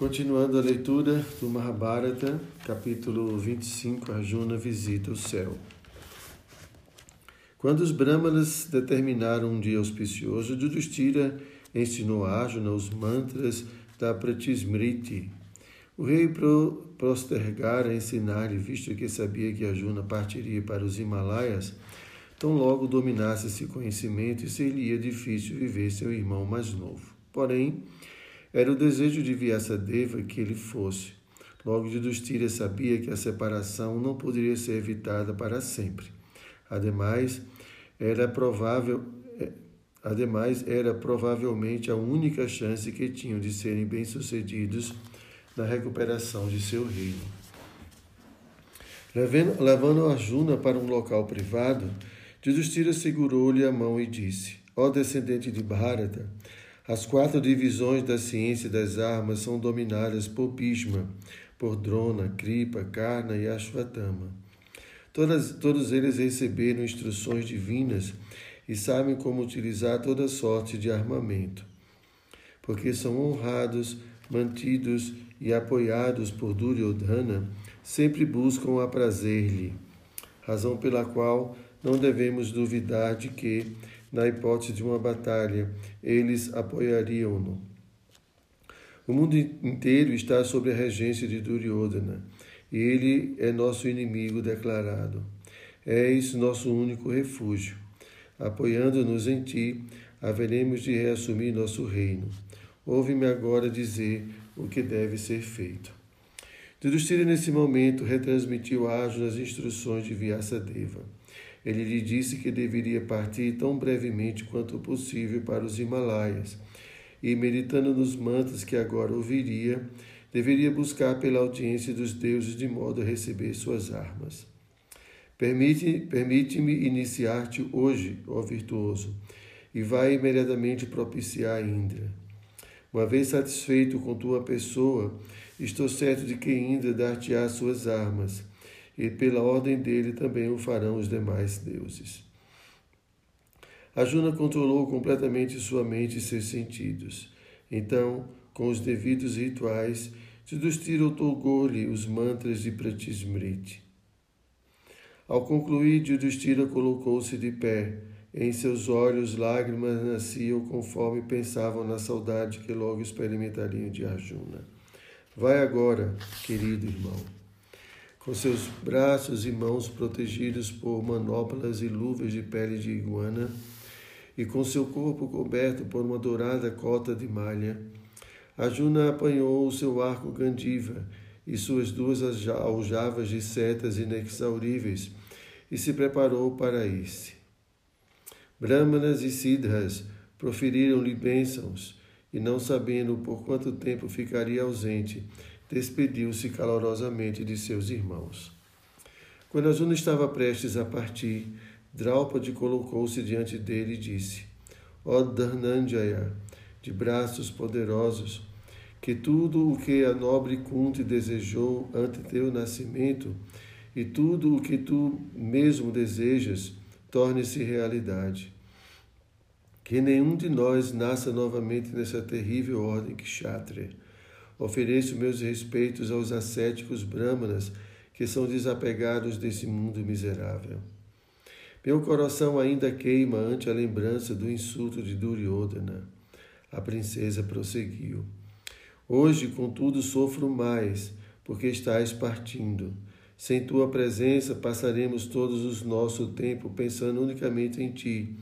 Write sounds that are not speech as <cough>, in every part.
Continuando a leitura do Mahabharata, capítulo 25, Arjuna visita o céu. Quando os Brahmanas determinaram um dia auspicioso, Yudhishthira ensinou a Arjuna os mantras da Pratismriti. O rei pro prostergara ensinar-lhe, visto que sabia que Arjuna partiria para os Himalaias, tão logo dominasse esse conhecimento e seria difícil viver seu irmão mais novo. Porém, era o desejo de Vyasadeva que ele fosse. Logo, Yudhishthira sabia que a separação não poderia ser evitada para sempre. Ademais, era provável é, Ademais, era provavelmente a única chance que tinham de serem bem-sucedidos na recuperação de seu reino. Levando, levando Arjuna para um local privado, Yudhishthira segurou-lhe a mão e disse: Ó descendente de Bharata, as quatro divisões da ciência das armas são dominadas por Bhishma, por Drona, Kripa, Karna e Ashwatthama. Todas, todos eles receberam instruções divinas e sabem como utilizar toda sorte de armamento. Porque são honrados, mantidos e apoiados por Duryodhana, sempre buscam aprazer-lhe, razão pela qual não devemos duvidar de que, na hipótese de uma batalha, eles apoiariam-no. O mundo inteiro está sob a regência de Duryodhana, e ele é nosso inimigo declarado. És nosso único refúgio. Apoiando-nos em ti, haveremos de reassumir nosso reino. Ouve-me agora dizer o que deve ser feito. Yudhishthira, nesse momento, retransmitiu a Arjuna as instruções de Vyasadeva. Ele lhe disse que deveria partir tão brevemente quanto possível para os Himalaias, e, meditando nos mantos que agora ouviria, deveria buscar pela audiência dos deuses de modo a receber suas armas. Permite-me permite iniciar-te hoje, ó virtuoso, e vai imediatamente propiciar Indra. Uma vez satisfeito com tua pessoa, estou certo de que Indra dar-te-á suas armas e pela ordem dele também o farão os demais deuses. Arjuna controlou completamente sua mente e seus sentidos. Então, com os devidos rituais, Yudhishthira otorgou-lhe os mantras de Pratismriti. Ao concluir, Yudhishthira colocou-se de pé. Em seus olhos lágrimas nasciam conforme pensavam na saudade que logo experimentariam de Arjuna. Vai agora, querido irmão com seus braços e mãos protegidos por manoplas e luvas de pele de iguana, e com seu corpo coberto por uma dourada cota de malha, Arjuna apanhou o seu arco Gandiva e suas duas aljavas de setas inexauríveis e se preparou para esse. Brahmanas e Siddhas proferiram-lhe bênçãos, e não sabendo por quanto tempo ficaria ausente, despediu-se calorosamente de seus irmãos. Quando Arjuna estava prestes a partir, Draupadi colocou-se diante dele e disse: Ó oh Dhananjaya, de braços poderosos, que tudo o que a nobre Kunti desejou ante teu nascimento e tudo o que tu mesmo desejas torne-se realidade. Que nenhum de nós nasça novamente nessa terrível ordem kshatriya Ofereço meus respeitos aos ascéticos brahmanas que são desapegados desse mundo miserável. Meu coração ainda queima ante a lembrança do insulto de Duryodhana. A princesa prosseguiu. Hoje, contudo, sofro mais, porque estás partindo. Sem tua presença, passaremos todos o nosso tempo pensando unicamente em ti,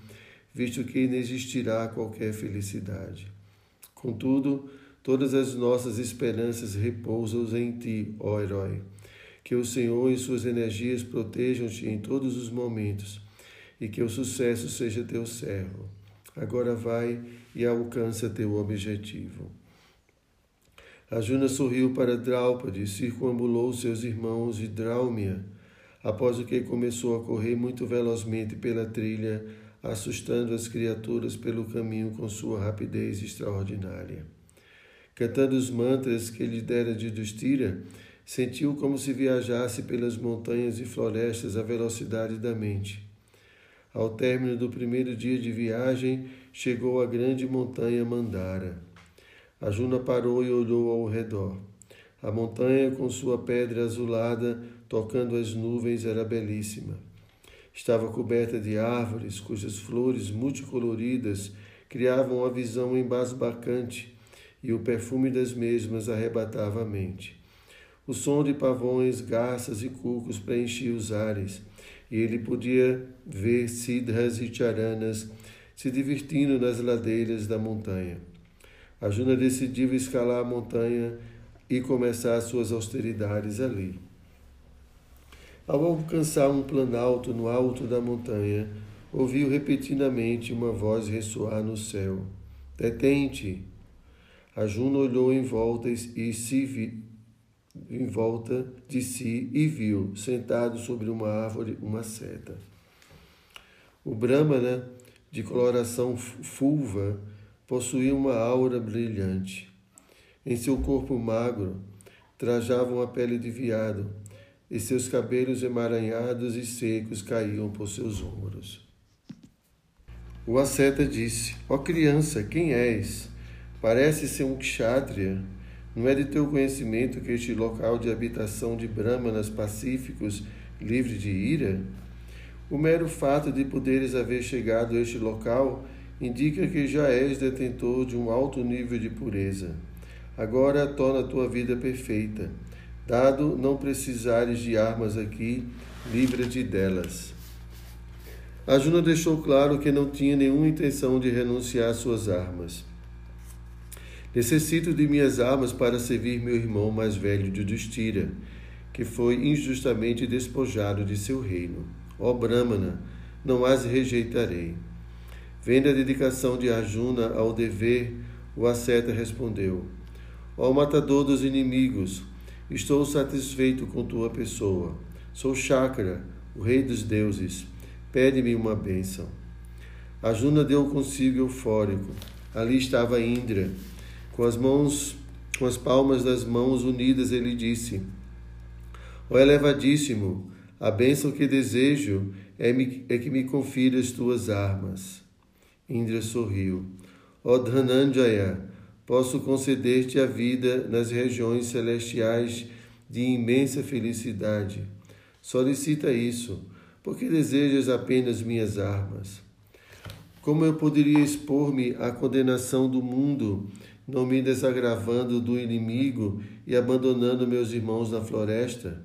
visto que inexistirá qualquer felicidade. Contudo, Todas as nossas esperanças repousam em ti, ó herói. Que o Senhor e suas energias protejam-te em todos os momentos e que o sucesso seja teu servo. Agora vai e alcança teu objetivo. Arjuna sorriu para Draupadi, circunambulou seus irmãos e Draumia, após o que começou a correr muito velozmente pela trilha, assustando as criaturas pelo caminho com sua rapidez extraordinária. Cantando os mantras que lhe dera de Dustira, sentiu como se viajasse pelas montanhas e florestas à velocidade da mente. Ao término do primeiro dia de viagem, chegou à grande montanha Mandara. A Juna parou e olhou ao redor. A montanha, com sua pedra azulada tocando as nuvens, era belíssima. Estava coberta de árvores cujas flores multicoloridas criavam uma visão embasbacante e o perfume das mesmas arrebatava a mente. O som de pavões, garças e cucos preenchia os ares, e ele podia ver cidras e charanas se divertindo nas ladeiras da montanha. A Juna decidiu escalar a montanha e começar suas austeridades ali. Ao alcançar um planalto no alto da montanha, ouviu repentinamente uma voz ressoar no céu: Detente! A Juno olhou em volta e se vi, em volta de si e viu, sentado sobre uma árvore, uma seta. O Brahmana, de coloração fulva, possuía uma aura brilhante. Em seu corpo magro, trajava uma pele de veado, e seus cabelos emaranhados e secos caíam por seus ombros. O asceta disse: Ó oh criança, quem és? Parece ser um kshatriya. Não é de teu conhecimento que este local de habitação de brahmanas pacíficos, livre de ira? O mero fato de poderes haver chegado a este local indica que já és detentor de um alto nível de pureza. Agora torna a tua vida perfeita. Dado não precisares de armas aqui, livra-te delas. A Juna deixou claro que não tinha nenhuma intenção de renunciar às suas armas. Necessito de minhas armas para servir meu irmão mais velho Judistira, que foi injustamente despojado de seu reino. Ó Brahmana, não as rejeitarei. Vendo a dedicação de Arjuna ao dever, o asceta respondeu: Ó matador dos inimigos, estou satisfeito com tua pessoa. Sou Chakra, o rei dos deuses. Pede-me uma bênção. Arjuna deu consigo eufórico. Ali estava Indra, com as mãos, com as palmas das mãos unidas, ele disse: Ó elevadíssimo, a bênção que desejo é, me, é que me confiras tuas armas. Indra sorriu. Ó Dhananjaya, posso conceder-te a vida nas regiões celestiais de imensa felicidade. Solicita isso, porque desejas apenas minhas armas. Como eu poderia expor-me à condenação do mundo não me desagravando do inimigo e abandonando meus irmãos na floresta?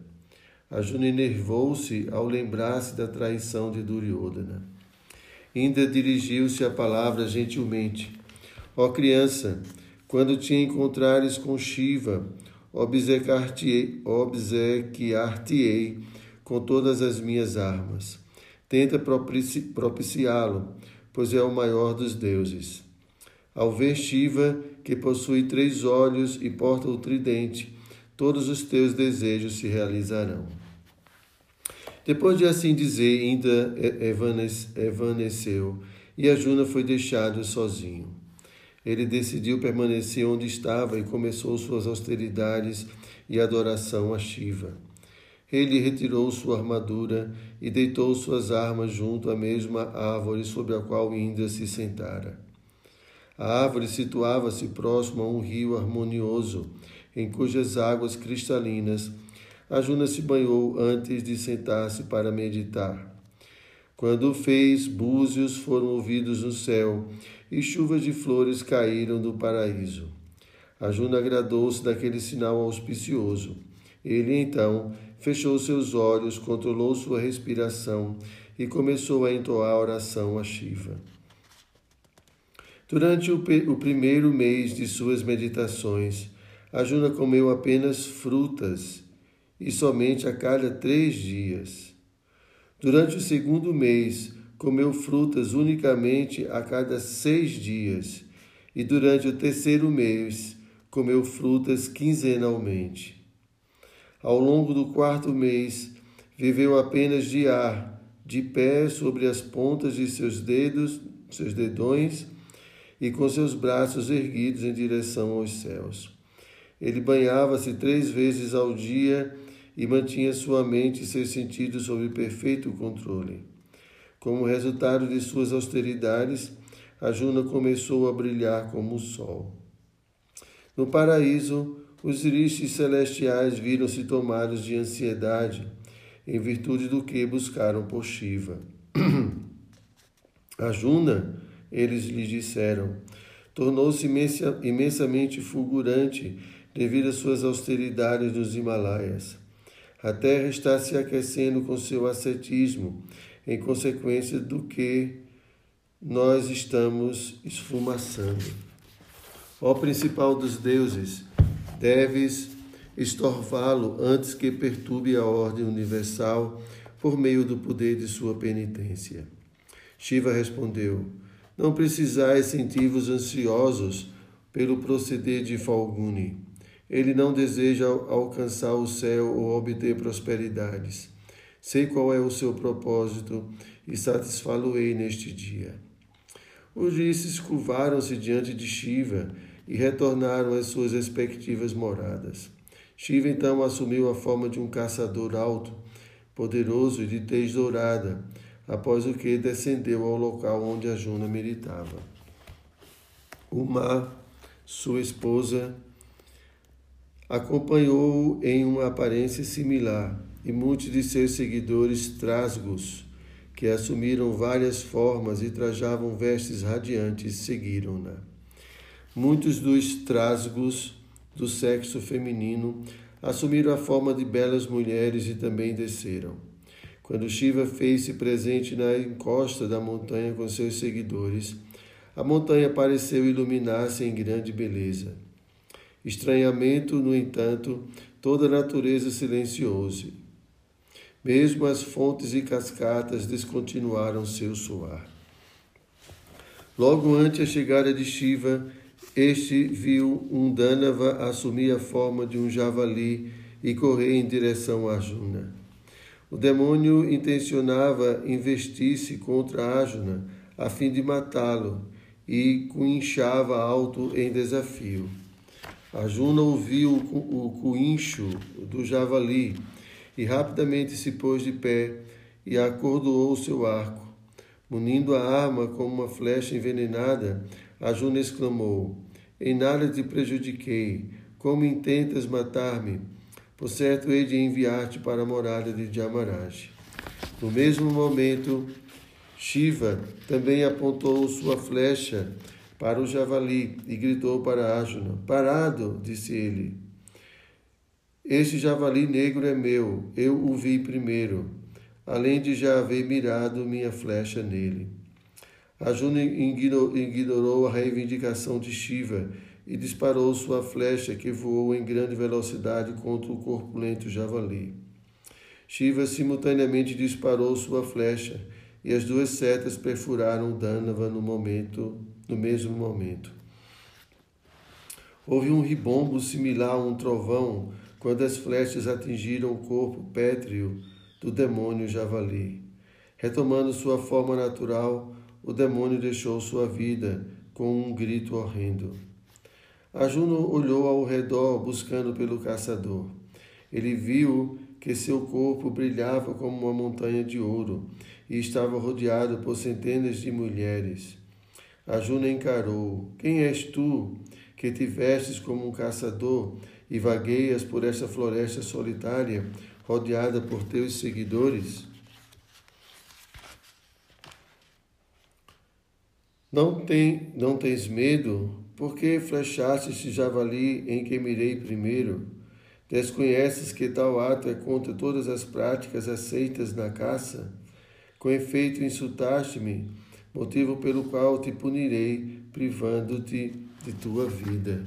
Arjuna enervou-se ao lembrar-se da traição de Duryodhana. Indra dirigiu-se a palavra gentilmente. Ó criança, quando te encontrares com Shiva, obsequiar-te-ei com todas as minhas armas. Tenta propiciá-lo, pois é o maior dos deuses. Ao ver Shiva, que possui três olhos e porta o tridente, todos os teus desejos se realizarão. Depois de assim dizer, ainda evaneceu e a Juna foi deixado sozinho. Ele decidiu permanecer onde estava e começou suas austeridades e adoração a Shiva. Ele retirou sua armadura e deitou suas armas junto à mesma árvore sobre a qual Indra se sentara. A árvore situava-se próximo a um rio harmonioso, em cujas águas cristalinas a Juna se banhou antes de sentar-se para meditar. Quando o fez, búzios foram ouvidos no céu e chuvas de flores caíram do paraíso. A Juna agradou-se daquele sinal auspicioso. Ele então fechou seus olhos, controlou sua respiração e começou a entoar a oração a Shiva. Durante o, o primeiro mês de suas meditações, a Juna comeu apenas frutas e somente a cada três dias. Durante o segundo mês, comeu frutas unicamente a cada seis dias, e durante o terceiro mês, comeu frutas quinzenalmente. Ao longo do quarto mês, viveu apenas de ar, de pé sobre as pontas de seus dedos, seus dedões, e com seus braços erguidos em direção aos céus. Ele banhava-se três vezes ao dia e mantinha sua mente e seus sentidos sob perfeito controle. Como resultado de suas austeridades, a Juna começou a brilhar como o sol. No paraíso, os rishis celestiais viram-se tomados de ansiedade, em virtude do que buscaram por Shiva. <clears throat> Juna, eles lhe disseram, tornou-se imensamente fulgurante devido às suas austeridades nos Himalaias. A terra está se aquecendo com seu ascetismo, em consequência do que nós estamos esfumaçando. Ó principal dos deuses, deves estorvá-lo antes que perturbe a ordem universal por meio do poder de sua penitência. Shiva respondeu: Não precisais sentir-vos ansiosos pelo proceder de Falguni. Ele não deseja alcançar o céu ou obter prosperidades. Sei qual é o seu propósito e satisfá-lo-ei neste dia. Os rishis curvaram-se diante de Shiva e retornaram às suas respectivas moradas. Shiva então assumiu a forma de um caçador alto, poderoso e de tez dourada, após o que descendeu ao local onde a Juna militava. Uma, sua esposa, acompanhou-o em uma aparência similar, e muitos de seus seguidores trasgos, que assumiram várias formas e trajavam vestes radiantes, seguiram-na. Muitos dos trasgos do sexo feminino assumiram a forma de belas mulheres e também desceram. Quando Shiva fez-se presente na encosta da montanha com seus seguidores, a montanha pareceu iluminar-se em grande beleza. Estranhamento, no entanto, toda a natureza silenciou-se. Mesmo as fontes e cascatas descontinuaram seu soar. Logo ante a chegada de Shiva, este viu um Dânava assumir a forma de um javali e correr em direção a Arjuna. O demônio intencionava investir-se contra Arjuna a fim de matá-lo e coinchava alto em desafio. Arjuna ouviu o coincho do javali e rapidamente se pôs de pé e acordoou seu arco. Munindo a arma como uma flecha envenenada, Arjuna exclamou: Em nada te prejudiquei. Como intentas matar-me? Por certo, hei de enviar-te para a morada de Jamaraj. No mesmo momento, Shiva também apontou sua flecha para o javali e gritou para Arjuna: Parado, disse ele. Este javali negro é meu, eu o vi primeiro, além de já haver mirado minha flecha nele. Arjuna ignorou a reivindicação de Shiva e disparou sua flecha, que voou em grande velocidade contra o corpulento javali. Shiva simultaneamente disparou sua flecha, e as duas setas perfuraram Dânava no momento, no mesmo momento. Houve um ribombo similar a um trovão quando as flechas atingiram o corpo pétreo do demônio javali. Retomando sua forma natural, o demônio deixou sua vida com um grito horrendo. Ajuno olhou ao redor buscando pelo caçador. Ele viu que seu corpo brilhava como uma montanha de ouro e estava rodeado por centenas de mulheres. Ajuna encarou: Quem és tu que te vestes como um caçador e vagueias por esta floresta solitária, rodeada por teus seguidores? Não, tem, não tens medo por que flechaste este javali em que mirei primeiro? Desconheces que tal ato é contra todas as práticas aceitas na caça? Com efeito, insultaste-me, motivo pelo qual te punirei, privando-te de tua vida.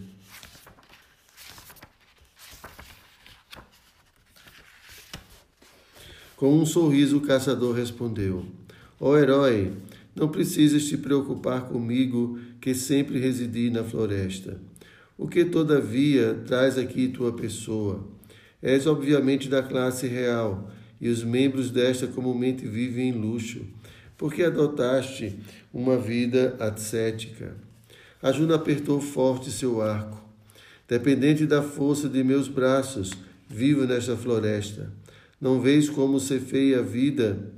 Com um sorriso, o caçador respondeu: Ó oh, herói, não precisas te preocupar comigo, que sempre residi na floresta. O que, todavia, traz aqui tua pessoa? És obviamente da classe real, e os membros desta comumente vivem em luxo, porque adotaste uma vida ascética. A Juna apertou forte seu arco. Dependente da força de meus braços, vivo nesta floresta. Não vês como ceifei a vida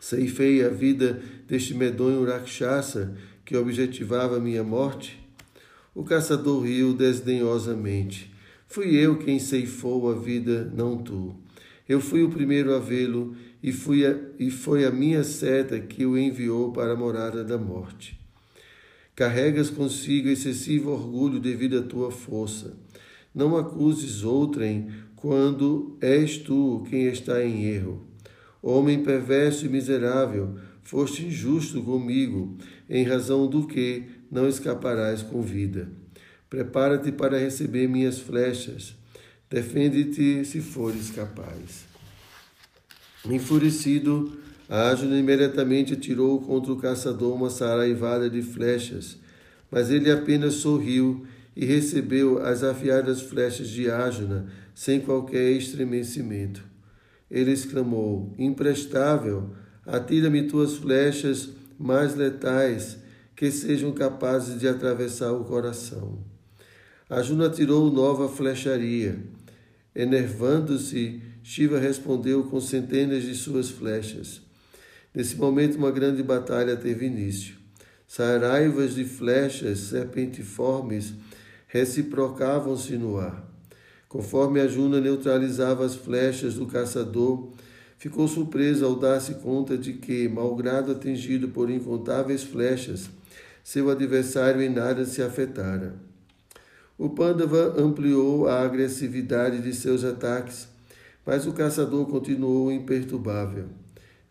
Ceifei a vida deste medonho Rakshasa que objetivava minha morte? O caçador riu desdenhosamente. Fui eu quem ceifou a vida, não tu. Eu fui o primeiro a vê-lo e, fui e foi a minha seta que o enviou para a morada da morte. Carregas consigo excessivo orgulho devido à tua força. Não acuses outrem quando és tu quem está em erro. Homem perverso e miserável, foste injusto comigo, em razão do que não escaparás com vida. Prepara-te para receber minhas flechas. Defende-te se fores capaz. Enfurecido, Ágina imediatamente atirou contra o caçador uma saraivada de flechas, mas ele apenas sorriu e recebeu as afiadas flechas de Ágina sem qualquer estremecimento. Ele exclamou: Imprestável, atira-me tuas flechas mais letais, que sejam capazes de atravessar o coração. Ajuna tirou nova flecharia. Enervando-se, Shiva respondeu com centenas de suas flechas. Nesse momento, uma grande batalha teve início. Saraivas de flechas serpentiformes reciprocavam-se no ar. Conforme a Juna neutralizava as flechas do caçador, ficou surpreso ao dar-se conta de que, malgrado atingido por incontáveis flechas, seu adversário em nada se afetara. O Pandava ampliou a agressividade de seus ataques, mas o caçador continuou imperturbável.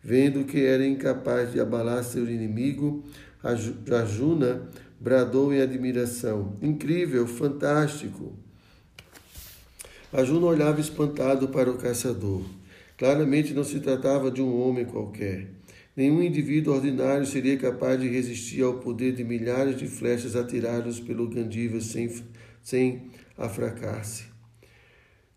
Vendo que era incapaz de abalar seu inimigo, Arjuna bradou em admiração: Incrível, fantástico! Arjuna olhava espantado para o caçador. Claramente não se tratava de um homem qualquer. Nenhum indivíduo ordinário seria capaz de resistir ao poder de milhares de flechas atiradas pelo Gandiva sem, sem afracar-se.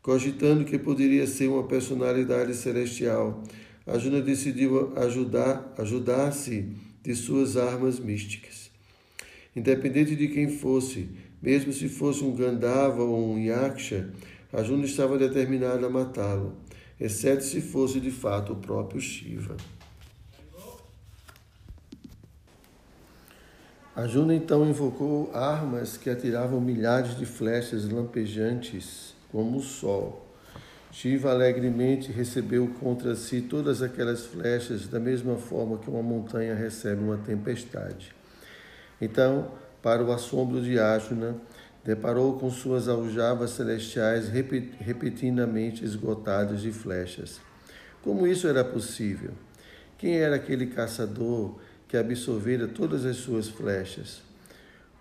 Cogitando que poderia ser uma personalidade celestial, Arjuna decidiu ajudar, ajudar-se de suas armas místicas. Independente de quem fosse, mesmo se fosse um Gandhava ou um Yaksha, Arjuna estava determinado a matá-lo, exceto se fosse de fato o próprio Shiva. Arjuna então invocou armas que atiravam milhares de flechas lampejantes como o sol. Shiva alegremente recebeu contra si todas aquelas flechas da mesma forma que uma montanha recebe uma tempestade. Então, para o assombro de Arjuna, deparou com suas aljavas celestiais repetidamente esgotadas de flechas. Como isso era possível? Quem era aquele caçador que absorvera todas as suas flechas?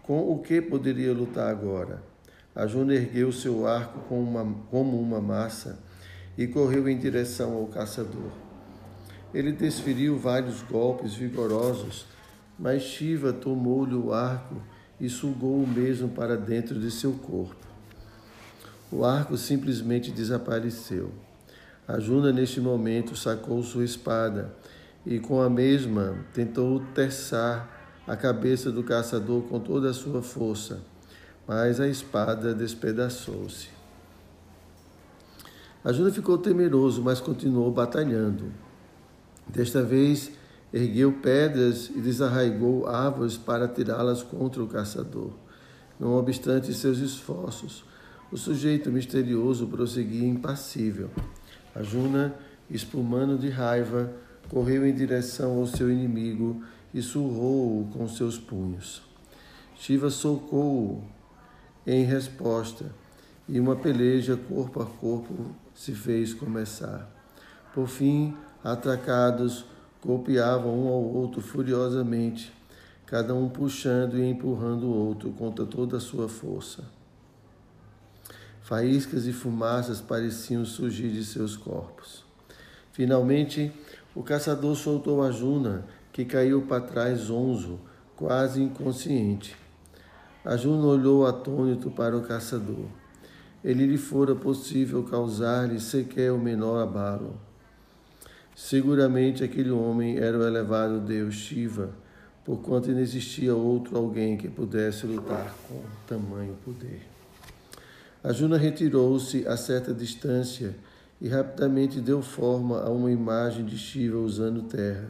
Com o que poderia lutar agora? Arjuna ergueu seu arco como uma, como uma massa e correu em direção ao caçador. Ele desferiu vários golpes vigorosos, mas Shiva tomou-lhe o arco e sugou o mesmo para dentro de seu corpo. O arco simplesmente desapareceu. Arjuna, neste momento, sacou sua espada e, com a mesma, tentou terçar a cabeça do caçador com toda a sua força mas a espada despedaçou-se. Arjuna ficou temeroso, mas continuou batalhando. Desta vez, ergueu pedras e desarraigou árvores para tirá-las contra o caçador. Não obstante seus esforços, o sujeito misterioso prosseguia impassível. Arjuna, espumando de raiva, correu em direção ao seu inimigo e surrou-o com seus punhos. Shiva socou-o em resposta, e uma peleja corpo a corpo se fez começar. Por fim, atracados, golpeavam um ao outro furiosamente, cada um puxando e empurrando o outro contra toda a sua força. Faíscas e fumaças pareciam surgir de seus corpos. Finalmente, o caçador soltou a Juna, que caiu para trás zonzo, quase inconsciente. Ajuna olhou atônito para o caçador. Ele lhe fora possível causar-lhe sequer o menor abalo. Seguramente aquele homem era o elevado deus Shiva, porquanto não existia outro alguém que pudesse lutar com tamanho poder. Ajuna retirou-se a certa distância e rapidamente deu forma a uma imagem de Shiva usando terra.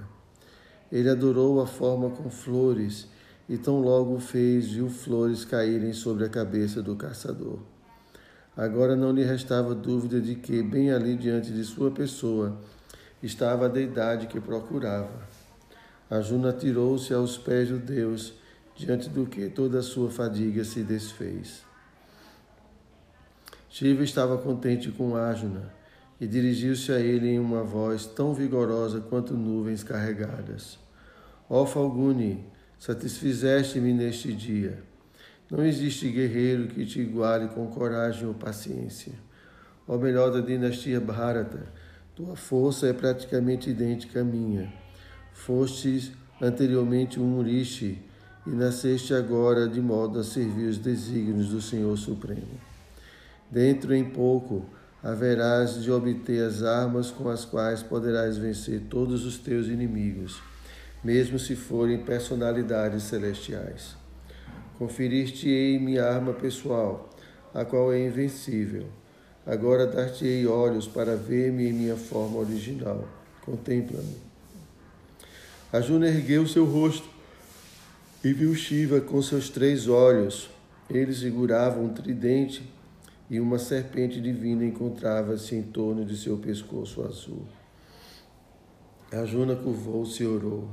Ele adorou a forma com flores e tão logo fez viu flores caírem sobre a cabeça do caçador. Agora não lhe restava dúvida de que, bem ali diante de sua pessoa, estava a deidade que procurava. A Juna tirou-se aos pés do Deus, diante do que toda a sua fadiga se desfez. Shiva estava contente com Ajuna e dirigiu-se a ele em uma voz tão vigorosa quanto nuvens carregadas. Ó Falguni, satisfizeste-me neste dia. Não existe guerreiro que te iguale com coragem ou paciência. Ó melhor da dinastia Bharata, tua força é praticamente idêntica à minha. Fostes anteriormente um rishi e nasceste agora de modo a servir os desígnios do Senhor Supremo. Dentro em pouco haverás de obter as armas com as quais poderás vencer todos os teus inimigos, mesmo se forem personalidades celestiais. Conferiste-ei minha arma pessoal, a qual é invencível. Agora dar-te-ei olhos para ver-me em minha forma original. Contempla-me. Juna ergueu seu rosto e viu Shiva com seus três olhos. Ele segurava um tridente e uma serpente divina encontrava-se em torno de seu pescoço azul. Juna curvou-se e orou.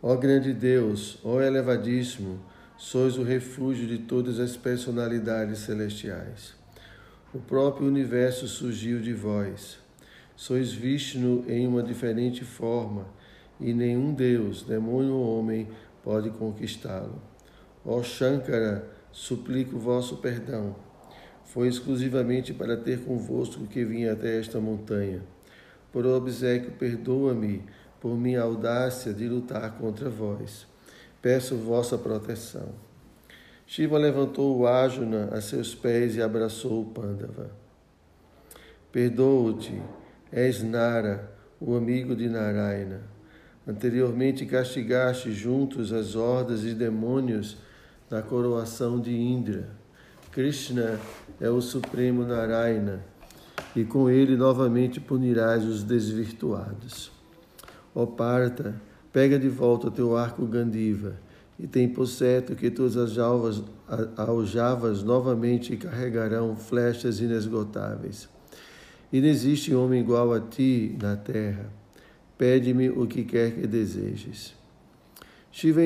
Ó grande Deus, ó elevadíssimo, sois o refúgio de todas as personalidades celestiais. O próprio universo surgiu de vós. Sois Vishnu em uma diferente forma, e nenhum Deus, demônio ou homem, pode conquistá-lo. Ó Shankara, suplico vosso perdão. Foi exclusivamente para ter convosco que vim até esta montanha. Por obsequio, perdoa-me por minha audácia de lutar contra vós peço vossa proteção. Shiva levantou o Ajuna a seus pés e abraçou o Pandava. Perdoa-te, és Nara, o amigo de Narayana. Anteriormente castigaste juntos as hordas de demônios na coroação de Indra. Krishna é o supremo Narayana, e com ele novamente punirás os desvirtuados. Ó Parta, Pega de volta teu arco Gandiva e tem por certo que todas as alvas, aljavas novamente carregarão flechas inesgotáveis. E não existe homem igual a ti na terra. Pede-me o que quer que desejes. Shiva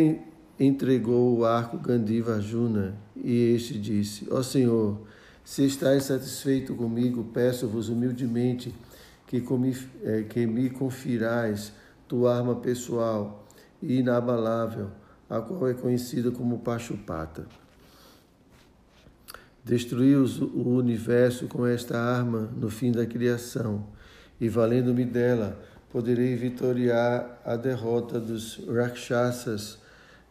entregou o arco Gandiva a Juna e este disse: Ó Senhor, se estáis satisfeito comigo, peço-vos humildemente que, eh, que me confirais tua arma pessoal e inabalável, a qual é conhecida como Pachupata. Destruí o universo com esta arma no fim da criação, e valendo-me dela, poderei vitoriar a derrota dos Rakshasas,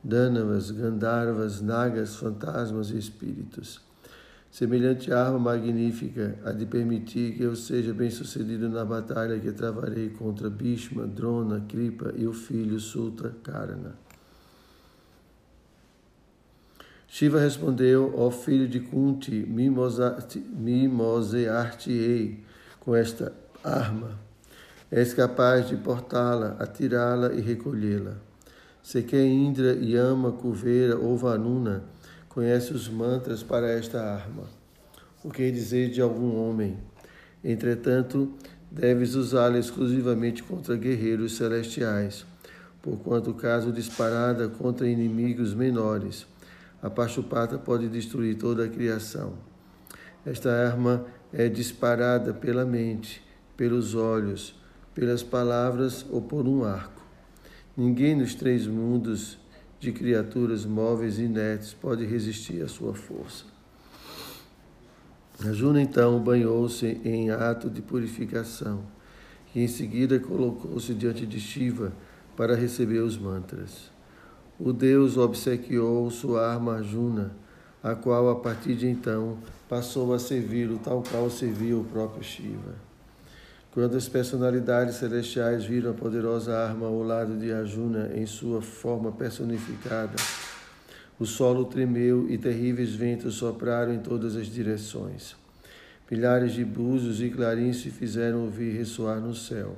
Danavas, Gandharvas, Nagas, fantasmas e espíritos. Semelhante arma magnífica há de permitir que eu seja bem-sucedido na batalha que travarei contra Bhishma, Drona, Kripa e o filho Sulta Karana. Shiva respondeu, ó filho de Kunti, mimosear-te-ei com esta arma. És capaz de portá-la, atirá-la e recolhê-la. Se quer Indra, Yama, Kuvera ou Vanuna, conhece os mantras para esta arma. O que dizer de algum homem? Entretanto, deves usá-la exclusivamente contra guerreiros celestiais, porquanto caso disparada contra inimigos menores, a Pachupata pode destruir toda a criação. Esta arma é disparada pela mente, pelos olhos, pelas palavras ou por um arco. Ninguém nos três mundos de criaturas móveis e inertes pode resistir à sua força. Juna então banhou-se em ato de purificação e em seguida colocou-se diante de Shiva para receber os mantras. O deus obsequiou sua arma Juna, a qual a partir de então passou a servi-lo tal qual servia o próprio Shiva. Quando as personalidades celestiais viram a poderosa arma ao lado de Arjuna em sua forma personificada, o solo tremeu e terríveis ventos sopraram em todas as direções. Milhares de búzios e clarins se fizeram ouvir ressoar no céu.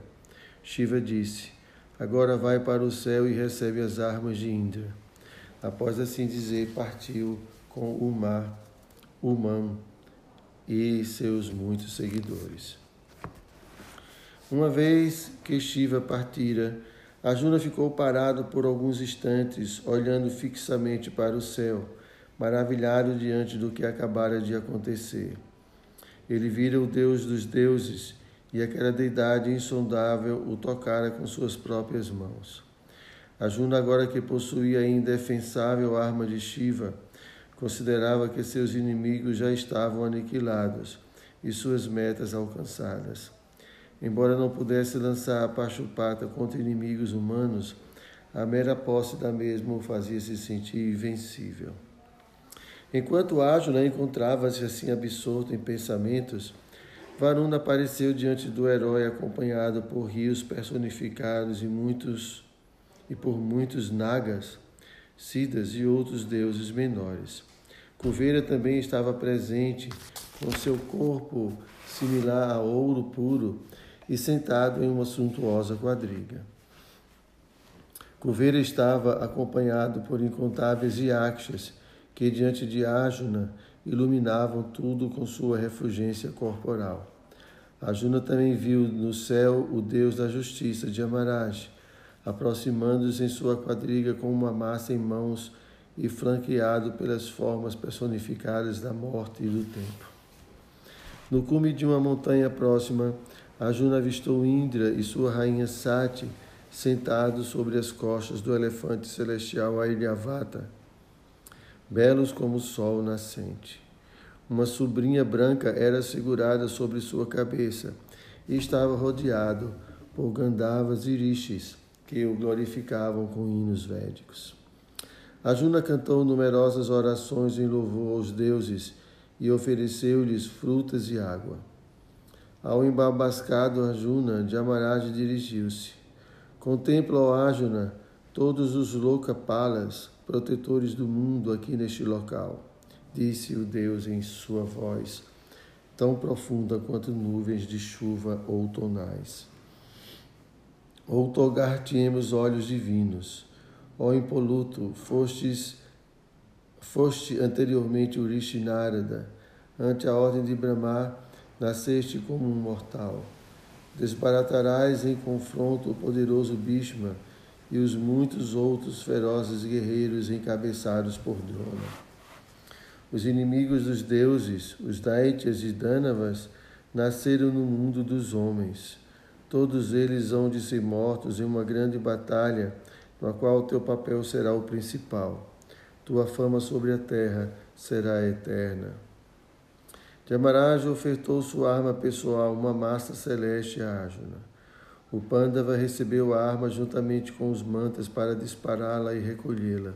Shiva disse: Agora vai para o céu e recebe as armas de Indra. após assim dizer, partiu com o mar, Umam e seus muitos seguidores. Uma vez que Shiva partira, Arjuna ficou parado por alguns instantes, olhando fixamente para o céu, maravilhado diante do que acabara de acontecer. Ele vira o Deus dos deuses e aquela deidade insondável o tocara com suas próprias mãos. Arjuna, agora que possuía a indefensável arma de Shiva, considerava que seus inimigos já estavam aniquilados e suas metas alcançadas. Embora não pudesse lançar a Pachupata contra inimigos humanos, a mera posse da mesma o fazia se sentir invencível. Enquanto Arjuna encontrava-se assim absorto em pensamentos, Varuna apareceu diante do herói acompanhado por rios personificados e muitos e por muitos nagas, sidas e outros deuses menores. Cuveira também estava presente com seu corpo similar a ouro puro e sentado em uma suntuosa quadriga. Cuveira estava acompanhado por incontáveis yakshas que, diante de Ajuna, iluminavam tudo com sua refulgência corporal. Ajuna também viu no céu o Deus da justiça de Amaraj, aproximando-se em sua quadriga com uma massa em mãos e flanqueado pelas formas personificadas da morte e do tempo. No cume de uma montanha próxima, Arjuna avistou Indra e sua rainha Sati sentados sobre as costas do elefante celestial Airyavata, belos como o sol nascente. Uma sobrinha branca era segurada sobre sua cabeça e estava rodeado por Gandavas e Rishis, que o glorificavam com hinos védicos. Arjuna cantou numerosas orações em louvor aos deuses e ofereceu-lhes frutas e água. Ao embabascado Arjuna, Jamaraj dirigiu-se. Contempla, ó Arjuna, todos os Lokapalas, protetores do mundo aqui neste local, disse o Deus em sua voz, tão profunda quanto nuvens de chuva outonais. Outorgar-te-emos olhos divinos. Ó impoluto, fostes, foste anteriormente Urishi Narada, ante a ordem de Brahma, nasceste como um mortal. Desbaratarás em confronto o poderoso Bhishma e os muitos outros ferozes guerreiros encabeçados por Drona. Os inimigos dos deuses, os Daityas e Danavas, nasceram no mundo dos homens. Todos eles hão de ser mortos em uma grande batalha, na qual teu papel será o principal. Tua fama sobre a terra será eterna. Yamaraj ofertou sua arma pessoal, uma massa celeste a Arjuna. O Pandava recebeu a arma juntamente com os mantas para dispará-la e recolhê-la.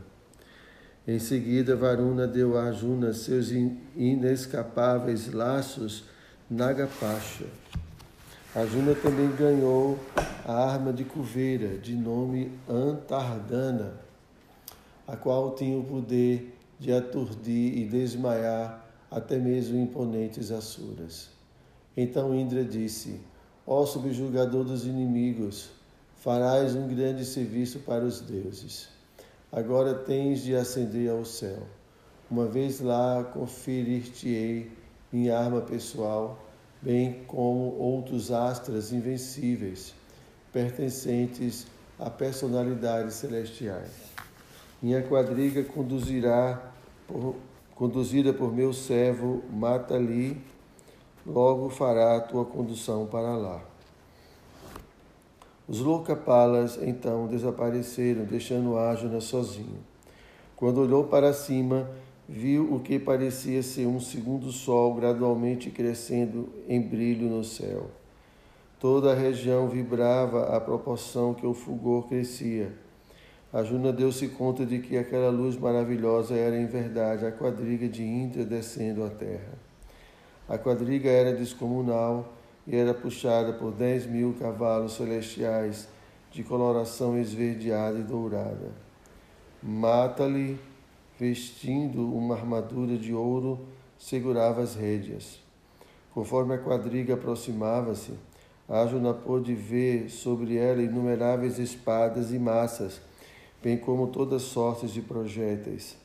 Em seguida, Varuna deu a Arjuna seus inescapáveis laços Nagapasha. Arjuna também ganhou a arma de Cuveira, de nome Antardana, a qual tinha o poder de aturdir e desmaiar até mesmo imponentes Asuras. Então Indra disse: Ó subjugador dos inimigos, farás um grande serviço para os deuses. Agora tens de ascender ao céu. Uma vez lá conferir-te-ei minha arma pessoal, bem como outros astras invencíveis, pertencentes a personalidades celestiais. Minha quadriga conduzirá por conduzida por meu servo Matali, logo fará a tua condução para lá. Os Lokapalas então desapareceram, deixando Arjuna sozinho. Quando olhou para cima, viu o que parecia ser um segundo sol gradualmente crescendo em brilho no céu. Toda a região vibrava à proporção que o fulgor crescia Juna deu-se conta de que aquela luz maravilhosa era em verdade a quadriga de Indra descendo à terra. A quadriga era descomunal e era puxada por dez mil cavalos celestiais de coloração esverdeada e dourada. Mata-lhe, vestindo uma armadura de ouro, segurava as rédeas. Conforme a quadriga aproximava-se, Arjuna pôde ver sobre ela inumeráveis espadas e massas bem como todas sortes de projéteis,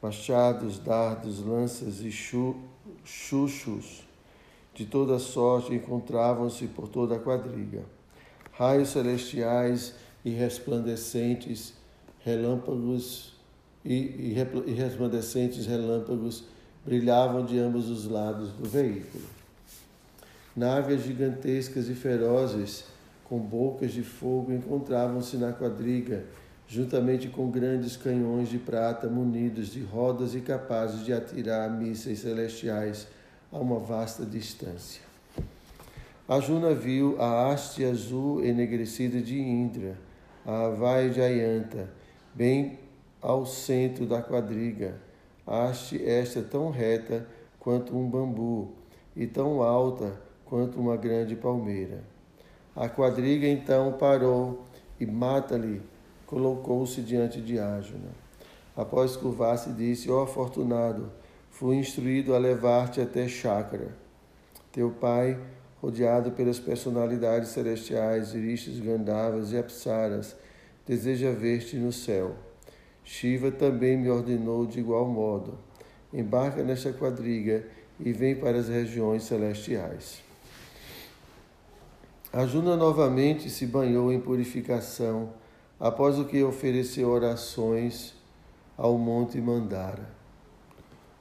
machados, dardos, lanças e chuchos de toda sorte encontravam-se por toda a quadriga. Raios celestiais e resplandecentes relâmpagos e, e, resplandecentes relâmpagos brilhavam de ambos os lados do veículo. Naves gigantescas e ferozes, com bocas de fogo, encontravam-se na quadriga, juntamente com grandes canhões de prata munidos de rodas e capazes de atirar mísseis celestiais a uma vasta distância. A Juna viu a haste azul enegrecida de Indra, a Havai de Ayanta, bem ao centro da quadriga. Haste esta tão reta quanto um bambu e tão alta quanto uma grande palmeira. A quadriga então parou e Matali colocou-se diante de Ájuna. Após curvar-se, disse: Ó oh, afortunado, fui instruído a levar-te até Chakra. Teu pai, rodeado pelas personalidades celestiais, Irishas, Gandavas e Apsaras, deseja ver-te no céu. Shiva também me ordenou de igual modo: embarca nesta quadriga e vem para as regiões celestiais. Arjuna novamente se banhou em purificação, após o que ofereceu orações ao monte Mandara.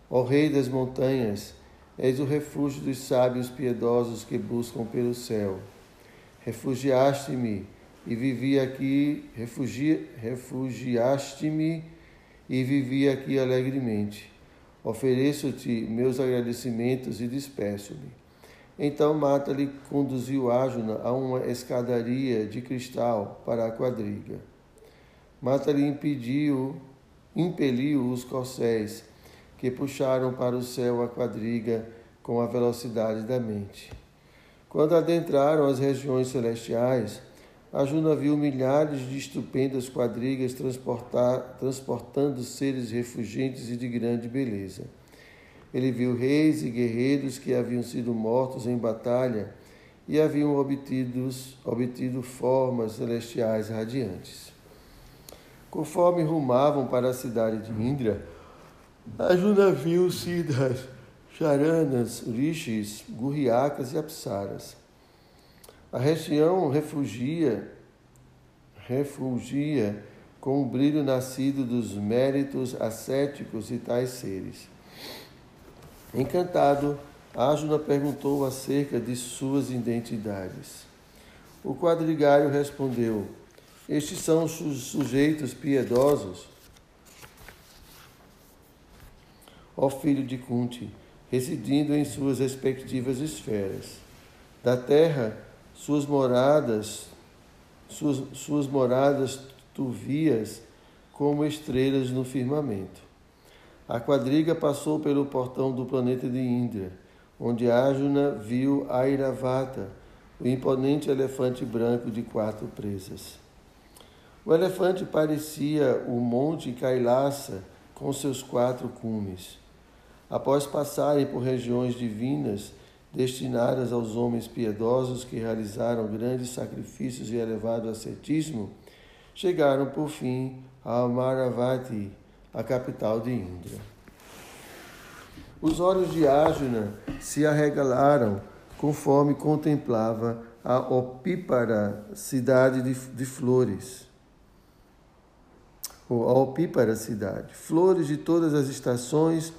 Ó Rei das montanhas, és o refúgio dos sábios piedosos que buscam pelo céu. Refugiaste-me e vivi aqui, refugi, refugiaste-me e vivi aqui alegremente. Ofereço-te meus agradecimentos e despeço-me. Então Mata-lhe conduziu Ájuna a uma escadaria de cristal para a quadriga. Mata-lhe impediu, impeliu os corcéis que puxaram para o céu a quadriga com a velocidade da mente. Quando adentraram as regiões celestiais, a Juna viu milhares de estupendas quadrigas transportando seres refugentes e de grande beleza. Ele viu reis e guerreiros que haviam sido mortos em batalha e haviam obtidos, obtido formas celestiais radiantes. Conforme rumavam para a cidade de Indra, Ajuna viu Siddhas, Charanas, Rishis, Gurriakas e Apsaras. A região refugia, refugia com o brilho nascido dos méritos ascéticos e tais seres. Encantado, Ajuna perguntou acerca de suas identidades. O quadrigário respondeu: Estes são os sujeitos piedosos ó filho de Kunti, residindo em suas respectivas esferas. Da terra, suas moradas, suas, suas moradas tu vias como estrelas no firmamento. A quadriga passou pelo portão do planeta de Indra, onde Arjuna viu Airavata, o imponente elefante branco de quatro presas. O elefante parecia o monte Kailasa com seus quatro cumes. Após passarem por regiões divinas destinadas aos homens piedosos que realizaram grandes sacrifícios e elevado ascetismo, chegaram por fim a Amaravati, a capital de Indra. Os olhos de Arjuna se arregalaram conforme contemplava a opípara cidade de, de flores. Ou a opípara cidade. Flores de todas as estações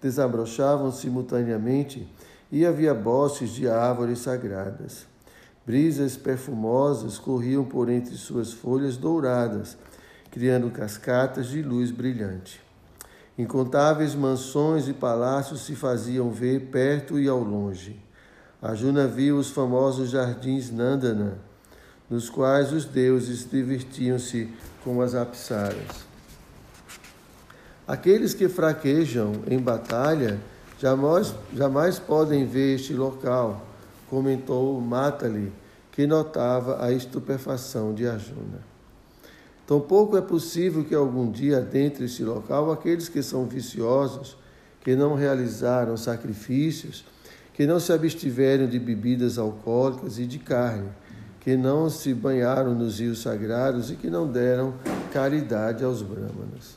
desabrochavam simultaneamente e havia bosques de árvores sagradas. Brisas perfumosas corriam por entre suas folhas douradas, criando cascatas de luz brilhante. Incontáveis mansões e palácios se faziam ver perto e ao longe. Juna viu os famosos jardins Nandana, nos quais os deuses divertiam-se com as apsaras. Aqueles que fraquejam em batalha jamais, jamais podem ver este local, comentou Matali, que notava a estupefação de Arjuna. Tampouco é possível que algum dia adentre este local aqueles que são viciosos, que não realizaram sacrifícios, que não se abstiveram de bebidas alcoólicas e de carne, que não se banharam nos rios sagrados e que não deram caridade aos brahmanas.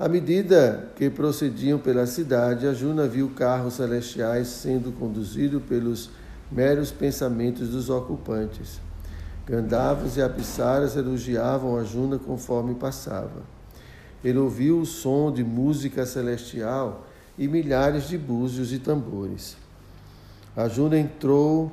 À medida que procediam pela cidade, a Juna viu carros celestiais sendo conduzidos pelos meros pensamentos dos ocupantes. Gandavas e Apsaras elogiavam a Juna conforme passava. Ele ouviu o som de música celestial e milhares de búzios e tambores. A Juna entrou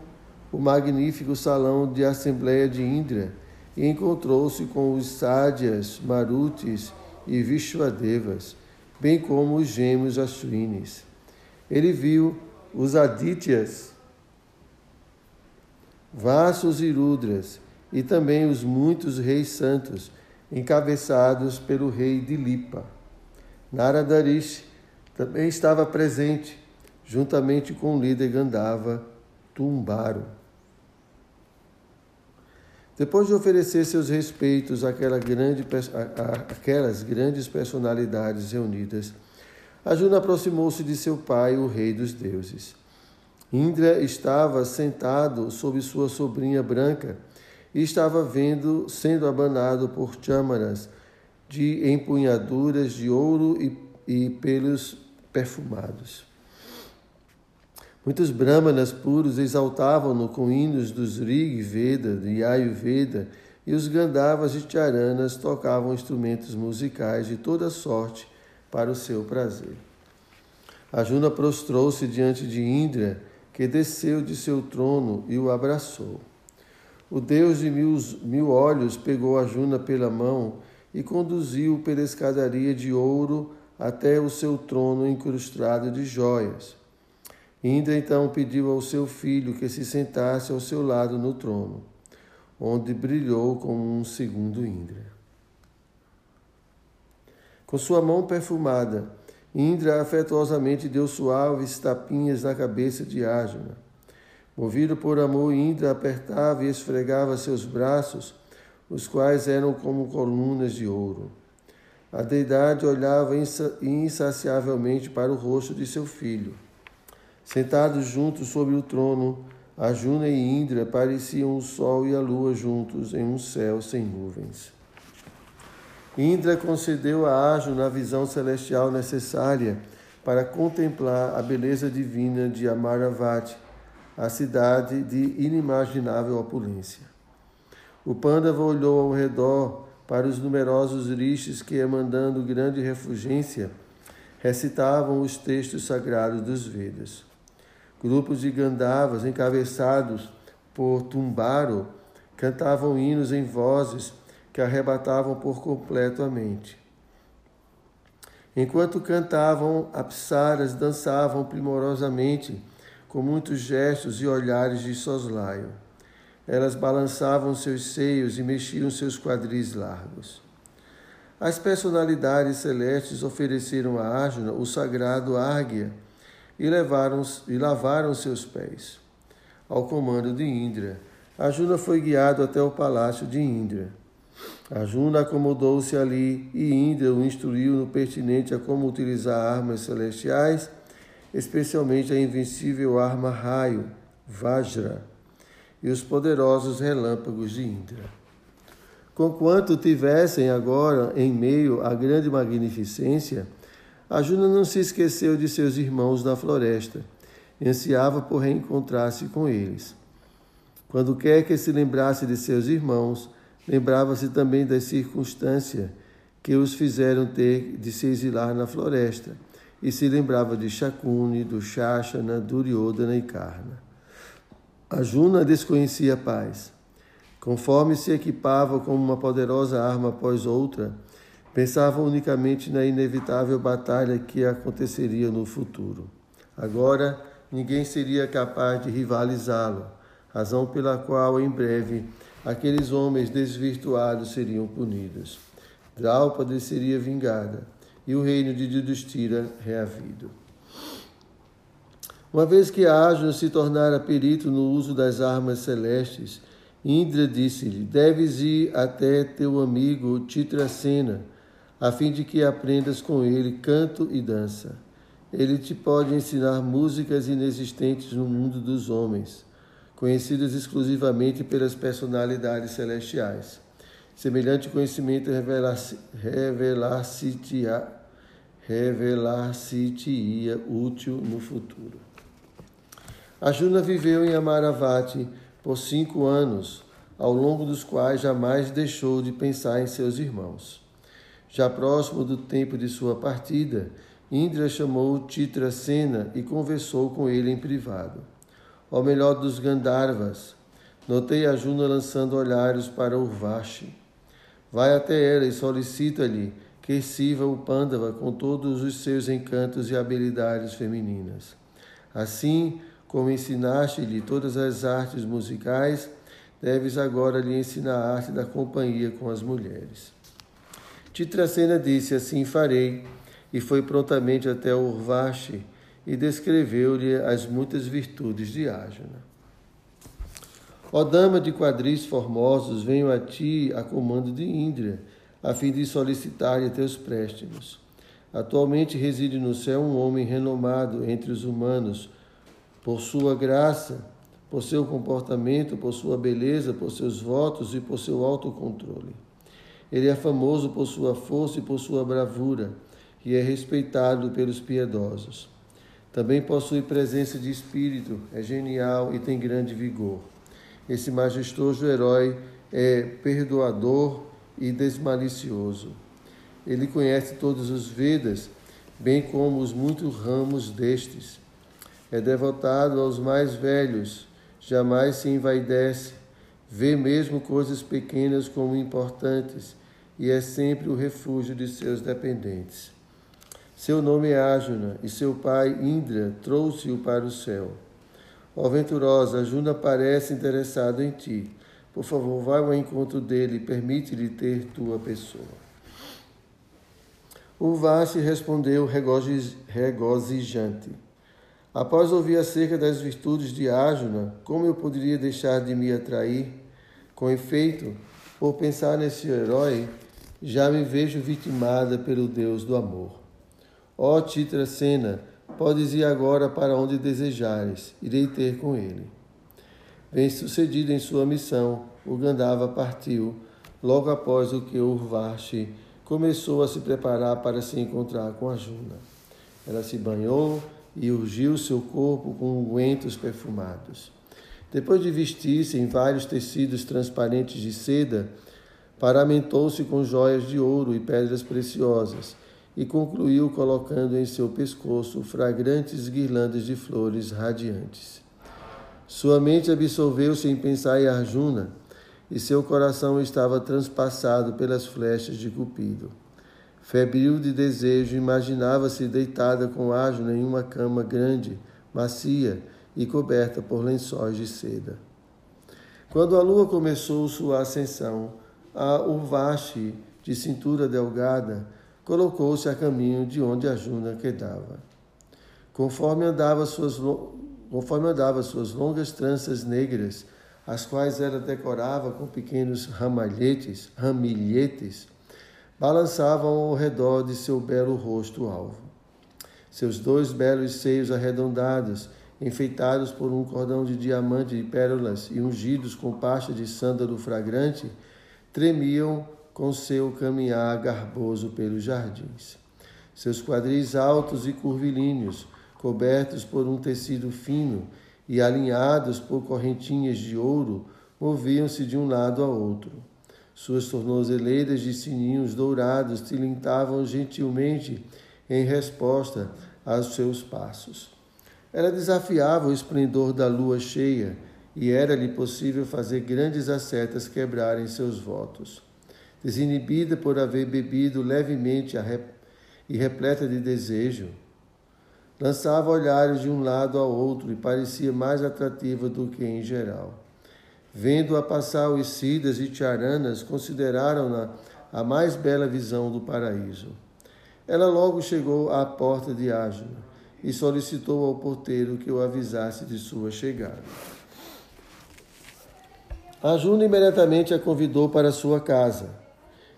o magnífico salão de assembleia de Indra e encontrou-se com os sádias, marutis e vishwadevas, bem como os gêmeos Ashwinis. Ele viu os adityas, vassos e rudras, e também os muitos reis santos, encabeçados pelo rei Dilipa. Naradarish também estava presente, juntamente com o líder Gandava, Tumbaro. Depois de oferecer seus respeitos àquela grande, àquelas grandes personalidades reunidas, Arjuna aproximou-se de seu pai, o rei dos deuses. Indra estava sentado sobre sua sobrinha branca e estava vendo sendo abanado por chamaras de empunhaduras de ouro e, e pelos perfumados. Muitos brahmanas puros exaltavam-no com hinos dos Rig Veda, de Ayurveda, e os Gandavas e Charanas tocavam instrumentos musicais de toda sorte para o seu prazer. Arjuna prostrou-se diante de Indra, que desceu de seu trono e o abraçou. O Deus de mil, mil olhos pegou Arjuna pela mão e conduziu pela escadaria de ouro até o seu trono incrustado de joias. Indra então pediu ao seu filho que se sentasse ao seu lado no trono, onde brilhou como um segundo Indra. Com sua mão perfumada, Indra afetuosamente deu suaves tapinhas na cabeça de Arjuna. Movido por amor, Indra apertava e esfregava seus braços, os quais eram como colunas de ouro. A deidade olhava insaciavelmente para o rosto de seu filho. Sentados juntos sobre o trono, Arjuna e Indra pareciam o sol e a lua juntos em um céu sem nuvens. Indra concedeu a Arjuna a visão celestial necessária para contemplar a beleza divina de Amaravati, a cidade de inimaginável opulência. O Pandava olhou ao redor para os numerosos rishis que, emandando grande refugência, recitavam os textos sagrados dos Vedas. Grupos de Gandavas, encabeçados por Tumbaro, cantavam hinos em vozes que arrebatavam por completo a mente. Enquanto cantavam, apsaras dançavam primorosamente, com muitos gestos e olhares de soslaio. Elas balançavam seus seios e mexiam seus quadris largos. As personalidades celestes ofereceram a Arjuna o sagrado Árguia, e, levaram, e lavaram seus pés. Ao comando de Indra, Arjuna foi guiado até o palácio de Indra. Arjuna acomodou-se ali e Indra o instruiu no pertinente a como utilizar armas celestiais, especialmente a invencível arma raio, Vajra, e os poderosos relâmpagos de Indra. Conquanto tivessem agora em meio à grande magnificência, a Juna não se esqueceu de seus irmãos da floresta, ansiava por reencontrar-se com eles. Quando quer que se lembrasse de seus irmãos, lembrava-se também da circunstância que os fizeram ter de se exilar na floresta, e se lembrava de Shakuni, do Shashana, Duryodhana e Karna. A Juna desconhecia a paz. Conforme se equipava com uma poderosa arma após outra, Pensava unicamente na inevitável batalha que aconteceria no futuro. Agora, ninguém seria capaz de rivalizá-lo, razão pela qual, em breve, aqueles homens desvirtuados seriam punidos. Draupadi seria vingada e o reino de Yudhishthira reavido. Uma vez que Arjuna se tornara perito no uso das armas celestes, Indra disse-lhe: Deves ir até teu amigo Titracena a fim de que aprendas com ele canto e dança. Ele te pode ensinar músicas inexistentes no mundo dos homens, conhecidas exclusivamente pelas personalidades celestiais. Semelhante conhecimento revelar-se-ia revelar útil no futuro. Arjuna viveu em Amaravati por cinco anos, ao longo dos quais jamais deixou de pensar em seus irmãos. Já próximo do tempo de sua partida, Indra chamou Titracena e conversou com ele em privado. Ó melhor dos Gandharvas, notei Arjuna lançando olhares para Urvashi. Vai até ela e solicita-lhe que sirva o Pandava com todos os seus encantos e habilidades femininas. Assim como ensinaste-lhe todas as artes musicais, deves agora lhe ensinar a arte da companhia com as mulheres. Titracena disse: Assim farei, e foi prontamente até Urvashi e descreveu-lhe as muitas virtudes de Ajna. Ó dama de quadris formosos, venho a ti a comando de Indra, a fim de solicitar-lhe teus préstimos. Atualmente reside no céu um homem renomado entre os humanos, por sua graça, por seu comportamento, por sua beleza, por seus votos e por seu autocontrole. Ele é famoso por sua força e por sua bravura, e é respeitado pelos piedosos. Também possui presença de espírito, é genial e tem grande vigor. Esse majestoso herói é perdoador e desmalicioso. Ele conhece todos os Vedas, bem como os muitos ramos destes. É devotado aos mais velhos, jamais se envaidece, vê mesmo coisas pequenas como importantes e é sempre o refúgio de seus dependentes. Seu nome é Ajuna e seu pai Indra trouxe-o para o céu. Ó venturosa, Juna parece interessado em ti. Por favor, vá ao encontro dele e permite-lhe ter tua pessoa. O Vaste respondeu regozijante. Após ouvir acerca das virtudes de Ájuna, como eu poderia deixar de me atrair? Com efeito, por pensar nesse herói, já me vejo vitimada pelo Deus do amor. Ó Titra Sena, Podes ir agora para onde desejares, irei ter com ele. Bem sucedido em sua missão, o Gandava partiu, logo após o que Urvashi começou a se preparar para se encontrar com a Juna. Ela se banhou e urgiu seu corpo com ungüentos perfumados. Depois de vestir-se em vários tecidos transparentes de seda, paramentou-se com joias de ouro e pedras preciosas e concluiu colocando em seu pescoço fragrantes guirlandas de flores radiantes. Sua mente absolveu-se em pensar em Arjuna e seu coração estava transpassado pelas flechas de Cupido. Febril de desejo, imaginava-se deitada com Arjuna em uma cama grande, macia e coberta por lençóis de seda. Quando a lua começou sua ascensão, a Urvashi, de cintura delgada, colocou-se a caminho de onde a Juna quedava. Conforme andava suas, conforme andava suas longas tranças negras, as quais ela decorava com pequenos ramalhetes, ramilhetes, balançavam ao redor de seu belo rosto alvo. Seus dois belos seios arredondados, enfeitados por um cordão de diamante e pérolas e ungidos com pasta de sândalo fragrante, tremiam com seu caminhar garboso pelos jardins. Seus quadris altos e curvilíneos, cobertos por um tecido fino e alinhados por correntinhas de ouro, moviam-se de um lado a outro. Suas tornozeleiras de sininhos dourados tilintavam gentilmente em resposta aos seus passos. Ela desafiava o esplendor da lua cheia e era-lhe possível fazer grandes ascetas quebrarem seus votos desinibida por haver bebido levemente e repleta de desejo. Lançava olhares de um lado ao outro e parecia mais atrativa do que em geral. Vendo-a passar os Sidas e Charanas, consideraram-na a mais bela visão do paraíso. Ela logo chegou à porta de Ágina e solicitou ao porteiro que o avisasse de sua chegada. Ajuna imediatamente a convidou para sua casa.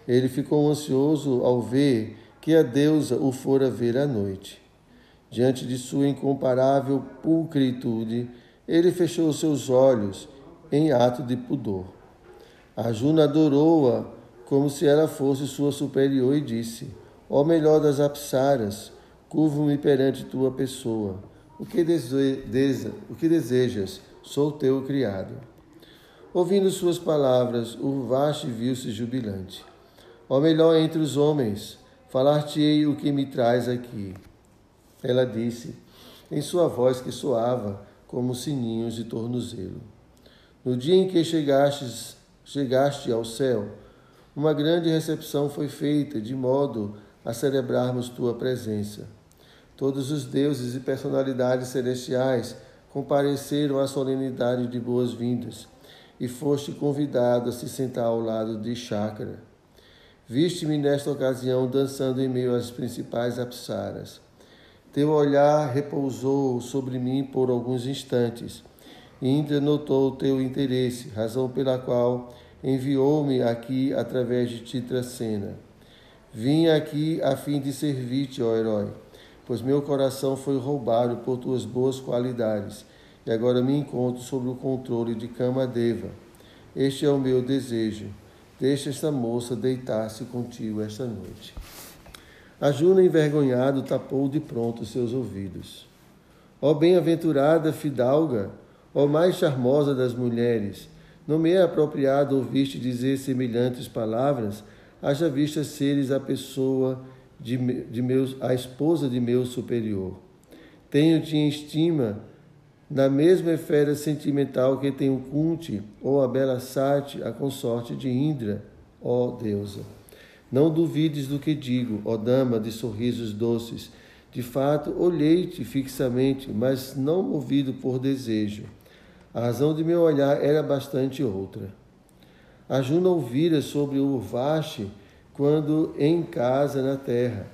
Ele ficou ansioso ao ver que a deusa o fora ver à noite. Diante de sua incomparável pulcritude, Ele fechou seus olhos em ato de pudor. Arjuna adorou-a como se ela fosse sua superior e disse: Ó melhor das apsaras, curvo-me perante tua pessoa. O que, dese o que desejas? Sou teu criado. Ouvindo suas palavras, Urvashi viu-se jubilante. Ó melhor entre os homens, falar-te-ei o que me traz aqui. Ela disse, em sua voz que soava como sininhos de tornozelo. No dia em que chegastes, chegaste ao céu, uma grande recepção foi feita, de modo a celebrarmos tua presença. Todos os deuses e personalidades celestiais compareceram à solenidade de boas-vindas e foste convidado a se sentar ao lado de Chácara. Viste-me nesta ocasião dançando em meio às principais apsaras. Teu olhar repousou sobre mim por alguns instantes. Indra notou o teu interesse, razão pela qual enviou-me aqui através de Titracena. Vim aqui a fim de servir-te, ó herói, pois meu coração foi roubado por tuas boas qualidades e agora me encontro sob o controle de Kamadeva. Este é o meu desejo. Deixa esta moça deitar-se contigo esta noite. A Juna, envergonhado, tapou de pronto seus ouvidos. Ó bem-aventurada fidalga, ó mais charmosa das mulheres, não me é apropriado ouvir-te dizer semelhantes palavras, haja vista seres a pessoa de, de meus, a esposa de meu superior. Tenho-te em estima na mesma esfera sentimental que tem o Kunti ou a bela Sati, a consorte de Indra, ó deusa. Não duvides do que digo, ó dama de sorrisos doces. De fato, olhei-te fixamente, mas não movido por desejo. A razão de meu olhar era bastante outra. A Juna ouvira sobre o Urvashi quando em casa na terra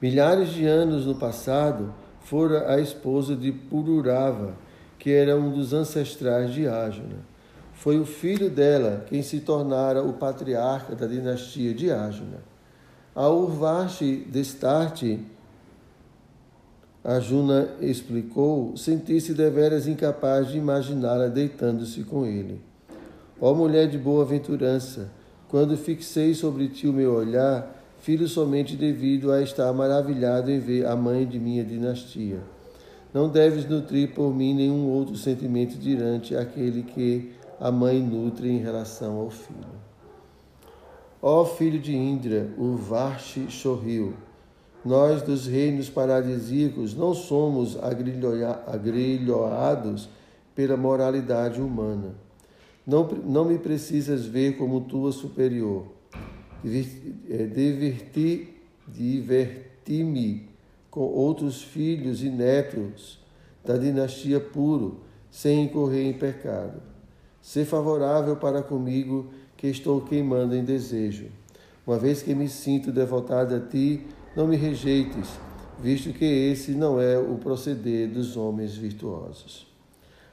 Milhares de anos no passado, fora a esposa de Pururava, que era um dos ancestrais de Ajuna. Foi o filho dela quem se tornara o patriarca da dinastia de Ajuna. A Urvashi Destarte, Ajuna explicou, sentir-se deveras incapaz de imaginá-la deitando-se com ele. Ó mulher de boa aventurança, quando fixei sobre ti o meu olhar, filho somente devido a estar maravilhado em ver a mãe de minha dinastia. Não deves nutrir por mim nenhum outro sentimento dirante aquele que a mãe nutre em relação ao filho. Ó filho de Indra, o Varshi sorriu. Nós dos reinos paradisíacos não somos agrilhoados pela moralidade humana. Não, não me precisas ver como tua superior diverti, diverti-me com outros filhos e netos da dinastia puro, sem incorrer em pecado. Ser favorável para comigo, que estou queimando em desejo. Uma vez que me sinto devotado a ti, não me rejeites, visto que esse não é o proceder dos homens virtuosos.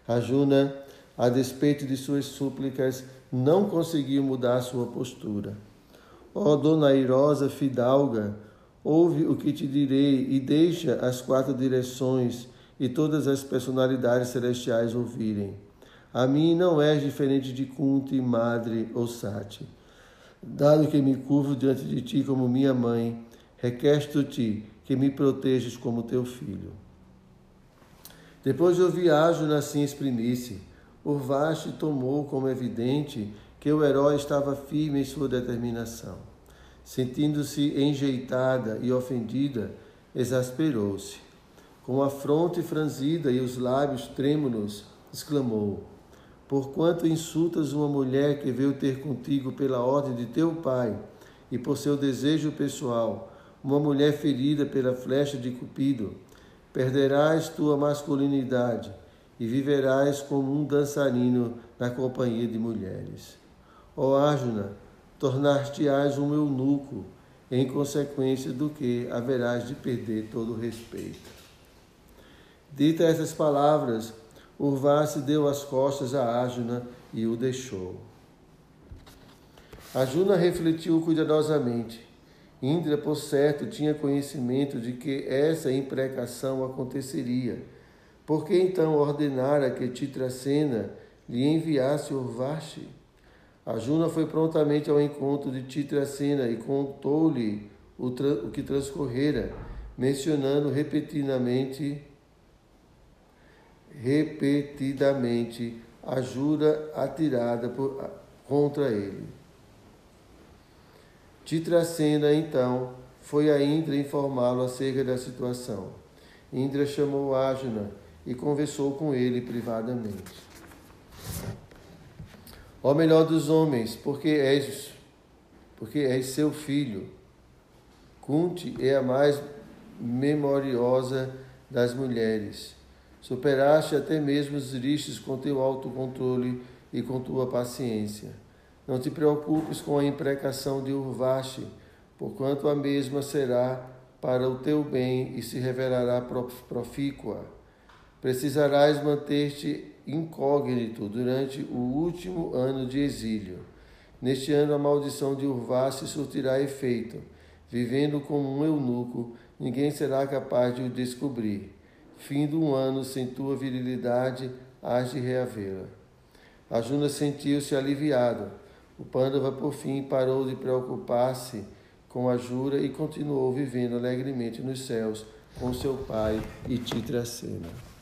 Rajuna, a despeito de suas súplicas, não conseguiu mudar sua postura. Ó dona airosa fidalga, ouve o que te direi e deixa as quatro direções e todas as personalidades celestiais ouvirem. A mim não és diferente de Kunti, Madre ou Sati. Dado que me curvo diante de ti como minha mãe, requesto-te que me protejas como teu filho. Depois de ouvir Ágil assim exprimir-se, Urvashi tomou como evidente que o herói estava firme em sua determinação. Sentindo-se enjeitada e ofendida, exasperou-se. Com a fronte franzida e os lábios trêmulos, exclamou: Porquanto insultas uma mulher que veio ter contigo pela ordem de teu pai e por seu desejo pessoal, uma mulher ferida pela flecha de Cupido, perderás tua masculinidade e viverás como um dançarino na companhia de mulheres. Ó Arjuna, tornar-te-ás um eunuco, em consequência do que haverás de perder todo o respeito. Dita essas palavras, Urvasi deu as costas a Arjuna e o deixou. Arjuna refletiu cuidadosamente. Indra, por certo, tinha conhecimento de que essa imprecação aconteceria. Por que então ordenara que Titracena lhe enviasse Urvashi? A Juna foi prontamente ao encontro de Titracena e contou-lhe o, o que transcorrera, mencionando repetidamente repetidamente a jura atirada por, contra ele. Titracena, então, foi a Indra informá-lo acerca da situação. Indra chamou Ajuna e conversou com ele privadamente. Ó melhor dos homens, porque és, porque és seu filho. Kunti é a mais memoriosa das mulheres. Superaste até mesmo os riscos com teu autocontrole e com tua paciência. Não te preocupes com a imprecação de Urvashi, porquanto a mesma será para o teu bem e se revelará profícua. Precisarás manter-te incógnito durante o último ano de exílio. Neste ano a maldição de Urvashi surtirá efeito. Vivendo como um eunuco, ninguém será capaz de o descobrir. Fim do ano sem tua virilidade, hás de reavê-la. Juna sentiu-se aliviado o Pandava, por fim, parou de preocupar-se com a jura e continuou vivendo alegremente nos céus com seu pai e Titracena.